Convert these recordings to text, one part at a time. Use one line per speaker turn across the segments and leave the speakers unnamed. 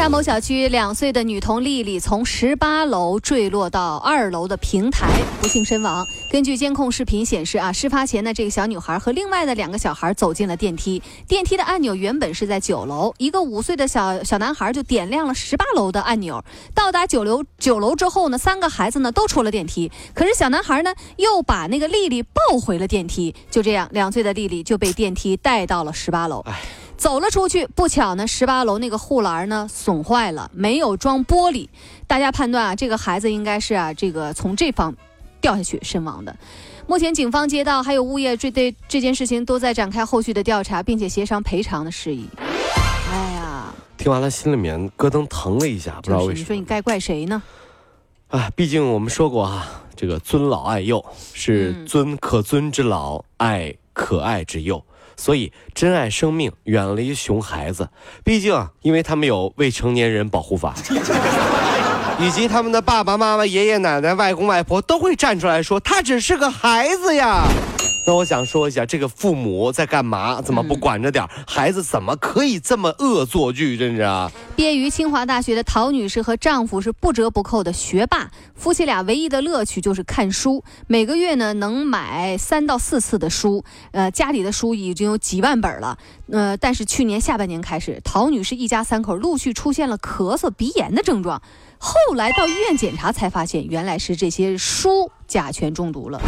长沙某小区，两岁的女童丽丽从十八楼坠落到二楼的平台，不幸身亡。根据监控视频显示，啊，事发前呢，这个小女孩和另外的两个小孩走进了电梯，电梯的按钮原本是在九楼，一个五岁的小小男孩就点亮了十八楼的按钮。到达九楼九楼之后呢，三个孩子呢都出了电梯，可是小男孩呢又把那个丽丽抱回了电梯，就这样，两岁的丽丽就被电梯带到了十八楼。走了出去，不巧呢，十八楼那个护栏呢损坏了，没有装玻璃。大家判断啊，这个孩子应该是啊，这个从这方掉下去身亡的。目前警方、街道还有物业这对这件事情都在展开后续的调查，并且协商赔偿的事宜。哎呀，
听完了心里面咯噔疼了一下，不知道为什么。
你说你该怪谁呢？
啊，毕竟我们说过啊，这个尊老爱幼是尊可尊之老，爱可爱之幼。所以，珍爱生命，远离熊孩子。毕竟啊，因为他们有未成年人保护法，以及他们的爸爸妈妈、爷爷奶奶、外公外婆都会站出来说，他只是个孩子呀。那我想说一下，这个父母在干嘛？怎么不管着点孩子？怎么可以这么恶作剧？真是啊！
毕业于清华大学的陶女士和丈夫是不折不扣的学霸，夫妻俩唯一的乐趣就是看书，每个月呢能买三到四次的书。呃，家里的书已经有几万本了。呃，但是去年下半年开始，陶女士一家三口陆续出现了咳嗽、鼻炎的症状，后来到医院检查才发现，原来是这些书甲醛中毒了。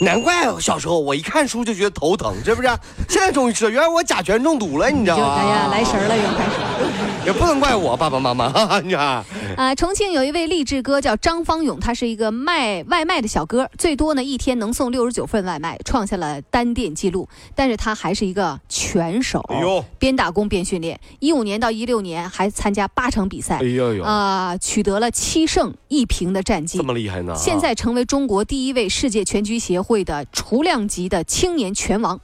难怪小时候我一看书就觉得头疼，是不是？现在终于知道，原来我甲醛中毒了，你知道吗？
哎呀，来神了，又开始。
也不能怪我爸爸妈妈，你看。
啊，重庆有一位励志哥叫张方勇，他是一个卖外卖的小哥，最多呢一天能送六十九份外卖，创下了单店记录。但是他还是一个拳手，哎呦，边打工边训练。一五年到一六年还参加八场比赛，哎呦呦，啊，取得了七胜一平的战绩，
这么厉害呢？
现在成为中国第一位世界拳击协会的雏量级的青年拳王。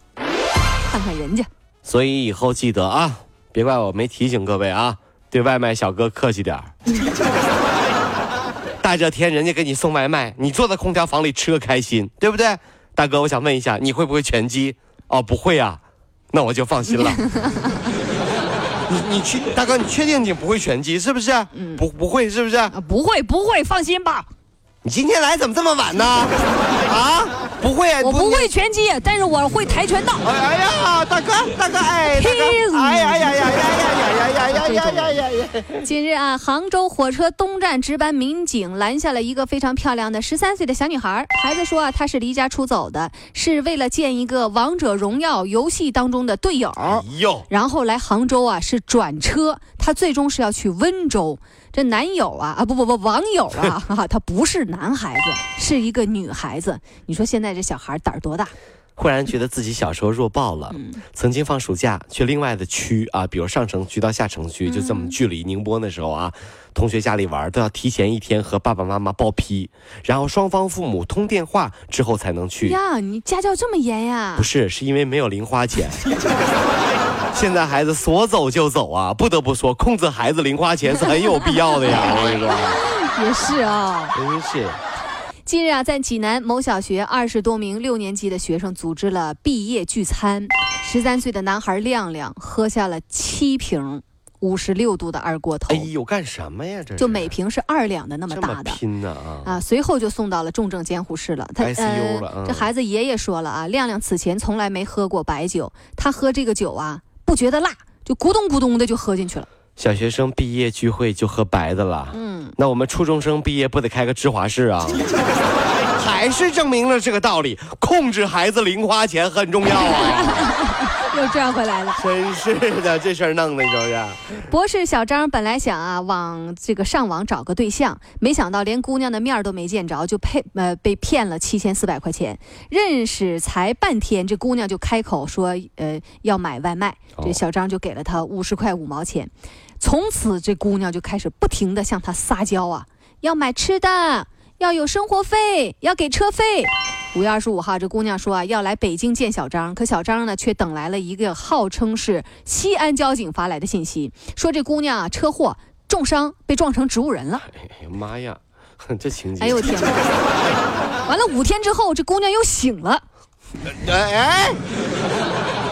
看看人家，
所以以后记得啊。别怪我没提醒各位啊，对外卖小哥客气点儿。大热天人家给你送外卖，你坐在空调房里吃个开心，对不对？大哥，我想问一下，你会不会拳击？哦，不会啊，那我就放心了。你你去，大哥，你确定你不会拳击是不是？嗯，不不会是不是？
不会不会，放心吧。
你今天来怎么这么晚呢？啊，不会，
我不会拳击，但是我会跆拳道。
哎呀，大哥，大哥，哎，哎呀呀呀呀呀呀呀呀呀呀呀呀！
近日啊，杭州火车东站值班民警拦下了一个非常漂亮的十三岁的小女孩。孩子说啊，她是离家出走的，是为了见一个王者荣耀游戏当中的队友。哟，然后来杭州啊，是转车，她最终是要去温州。这男友啊啊不不不网友啊，他不是男孩子，是一个女孩子。你说现在这小孩胆儿多大？
忽然觉得自己小时候弱爆了。曾经放暑假去另外的区啊，比如上城区到下城区，就这么距离宁波那时候啊，同学家里玩都要提前一天和爸爸妈妈报批，然后双方父母通电话之后才能去。
呀，你家教这么严呀？
不是，是因为没有零花钱。现在孩子说走就走啊，不得不说，控制孩子零花钱是很有必要的呀。我跟你说，
也是啊，
真是。
近日啊，在济南某小学，二十多名六年级的学生组织了毕业聚餐。十三岁的男孩亮亮喝下了七瓶五十六度的二锅头。
哎呦，干什么呀？这
就每瓶是二两的那么大的。
拼呢啊！
啊，随后就送到了重症监护室了。
他 ICU 了。
这孩子爷爷说了啊，亮亮此前从来没喝过白酒，他喝这个酒啊。不觉得辣，就咕咚咕咚的就喝进去了。
小学生毕业聚会就喝白的了，嗯，那我们初中生毕业不得开个芝华士啊？还是证明了这个道理，控制孩子零花钱很重要啊。
又赚回来了，
真是的，这事儿弄的，是不是？
博士小张本来想啊，往这个上网找个对象，没想到连姑娘的面都没见着，就骗呃被骗了七千四百块钱。认识才半天，这姑娘就开口说，呃，要买外卖，这小张就给了她五十块五毛钱。从此，这姑娘就开始不停的向他撒娇啊，要买吃的，要有生活费，要给车费。五月二十五号，这姑娘说啊要来北京见小张，可小张呢却等来了一个号称是西安交警发来的信息，说这姑娘啊车祸重伤，被撞成植物人了。
哎呀妈呀，这情节！
哎呦我天哪！完了五天之后，这姑娘又醒了。
哎哎，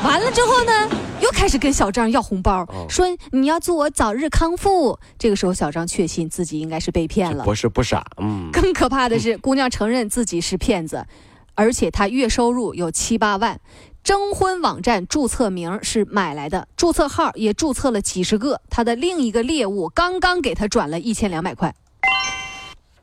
完了之后呢，又开始跟小张要红包，说你要祝我早日康复。这个时候，小张确信自己应该是被骗了。
不是不傻，嗯。
更可怕的是，姑娘承认自己是骗子。而且她月收入有七八万，征婚网站注册名是买来的，注册号也注册了几十个。她的另一个猎物刚刚给她转了一千两百块。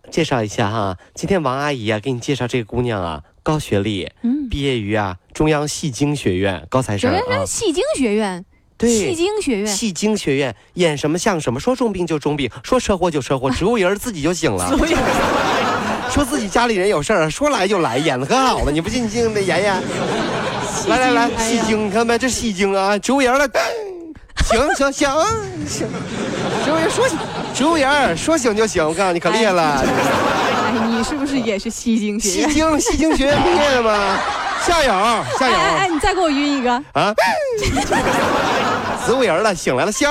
介绍一下哈，今天王阿姨啊，给你介绍这个姑娘啊，高学历，嗯，毕业于啊中央戏精学院，高材生啊。
戏精学院，
对，
戏精学院，
戏精学院演什么像什么，说重病就重病，说车祸就车祸，植物人自己就醒了。说自己家里人有事儿，说来就来，演的可好了。你不信，你进来演演。来来来，戏精，你看没？这戏精啊，植物人了。行行行行，植物人说醒，植物人说醒就醒。我告诉你，可厉害了。
哎，你是不是也是西京学
院？戏精，戏精学院毕业的吗？夏友，夏友。
哎哎，你再给我晕一个啊！
植物人了，醒来了，行。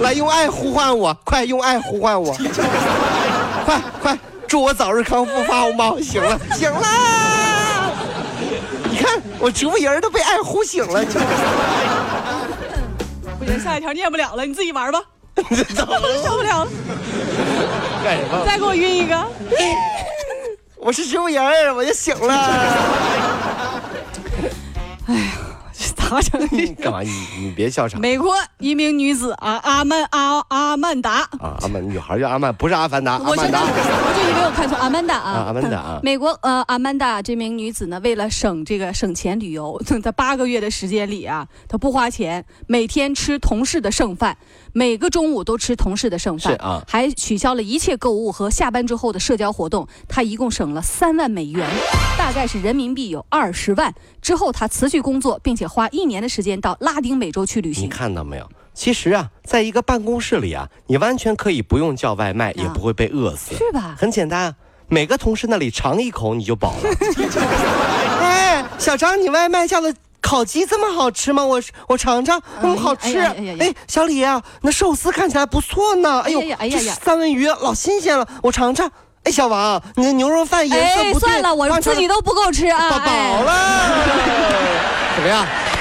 来，用爱呼唤我，快用爱呼唤我，快快，祝我早日康复，发红包，醒了，醒了！你看，我植物人都被爱呼醒了。
不行，下一条念不了了，你自己玩吧。受不了了。
干什么？
再给我晕一个。
我是植物人，我就醒了。
哎呀。咋 整？
干嘛？你你别笑场。
美国一名女子啊，阿曼阿阿曼达
啊，阿曼女孩叫阿曼，不是阿凡达。
我知道，我就以为我看错阿曼达啊。
阿曼达啊。
美国呃，阿曼达这名女子呢，为了省这个省钱旅游，在八个月的时间里啊，她不花钱，每天吃同事的剩饭，每个中午都吃同事的剩饭，
啊，
还取消了一切购物和下班之后的社交活动。她一共省了三万美元，大概是人民币有二十万。之后她辞去工作，并且花一年的时间到拉丁美洲去旅行。
你看到没有？其实啊，在一个办公室里啊，你完全可以不用叫外卖，也不会被饿死，
是吧？
很简单啊，每个同事那里尝一口你就饱了。哎，小张，你外卖叫的烤鸡这么好吃吗？我我尝尝，嗯，好吃。哎，小李啊，那寿司看起来不错呢。哎呦，哎呀呀，三文鱼老新鲜了，我尝尝。哎，小王，你的牛肉饭颜色不
对。算了，我自己都不够吃啊。
饱了。怎么样？